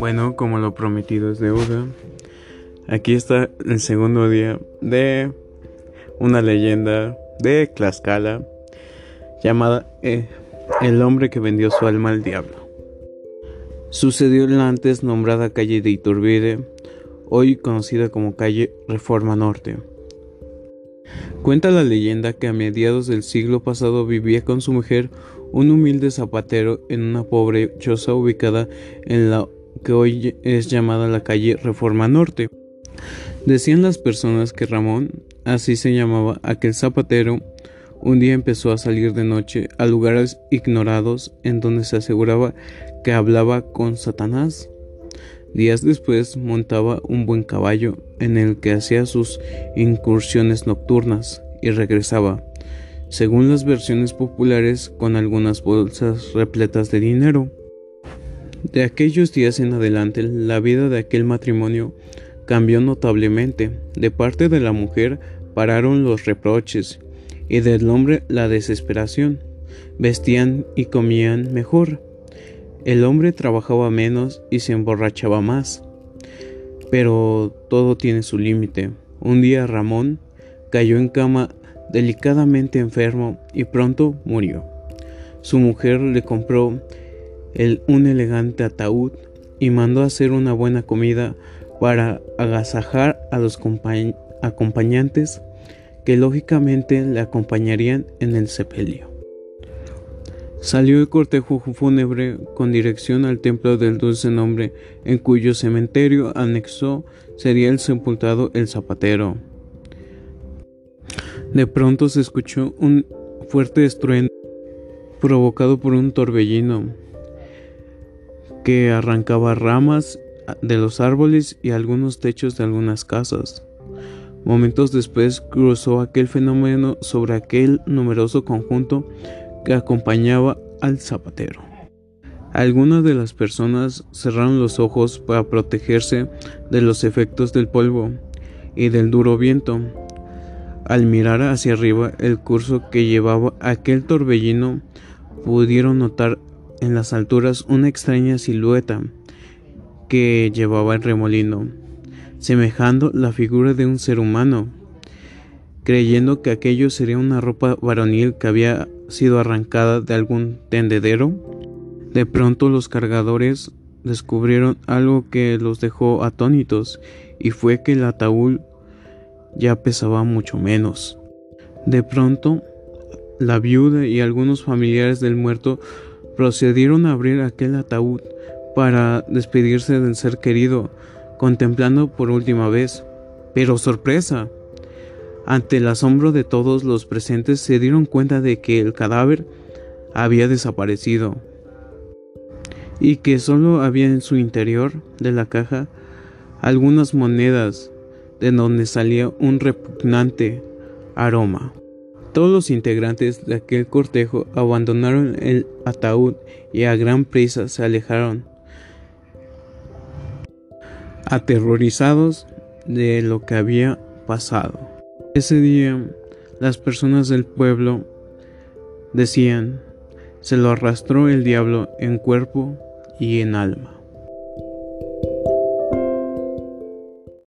Bueno, como lo prometido es deuda, aquí está el segundo día de una leyenda de Tlaxcala llamada eh, El hombre que vendió su alma al diablo. Sucedió en la antes nombrada calle de Iturbide, hoy conocida como calle Reforma Norte. Cuenta la leyenda que a mediados del siglo pasado vivía con su mujer un humilde zapatero en una pobre choza ubicada en la que hoy es llamada la calle Reforma Norte. Decían las personas que Ramón, así se llamaba aquel zapatero, un día empezó a salir de noche a lugares ignorados en donde se aseguraba que hablaba con Satanás. Días después montaba un buen caballo en el que hacía sus incursiones nocturnas y regresaba, según las versiones populares, con algunas bolsas repletas de dinero. De aquellos días en adelante, la vida de aquel matrimonio cambió notablemente. De parte de la mujer pararon los reproches y del hombre la desesperación. Vestían y comían mejor. El hombre trabajaba menos y se emborrachaba más. Pero todo tiene su límite. Un día Ramón cayó en cama delicadamente enfermo y pronto murió. Su mujer le compró un elegante ataúd y mandó hacer una buena comida para agasajar a los acompañantes que lógicamente le acompañarían en el sepelio. Salió el cortejo fúnebre con dirección al templo del dulce nombre, en cuyo cementerio anexó sería el sepultado el zapatero. De pronto se escuchó un fuerte estruendo provocado por un torbellino que arrancaba ramas de los árboles y algunos techos de algunas casas. Momentos después cruzó aquel fenómeno sobre aquel numeroso conjunto que acompañaba al zapatero. Algunas de las personas cerraron los ojos para protegerse de los efectos del polvo y del duro viento. Al mirar hacia arriba el curso que llevaba aquel torbellino, pudieron notar en las alturas una extraña silueta que llevaba el remolino, semejando la figura de un ser humano. Creyendo que aquello sería una ropa varonil que había sido arrancada de algún tendedero, de pronto los cargadores descubrieron algo que los dejó atónitos y fue que el ataúd ya pesaba mucho menos. De pronto, la viuda y algunos familiares del muerto procedieron a abrir aquel ataúd para despedirse del ser querido, contemplando por última vez. Pero sorpresa. Ante el asombro de todos los presentes se dieron cuenta de que el cadáver había desaparecido y que solo había en su interior de la caja algunas monedas de donde salía un repugnante aroma. Todos los integrantes de aquel cortejo abandonaron el ataúd y a gran prisa se alejaron, aterrorizados de lo que había pasado. Ese día las personas del pueblo decían, se lo arrastró el diablo en cuerpo y en alma.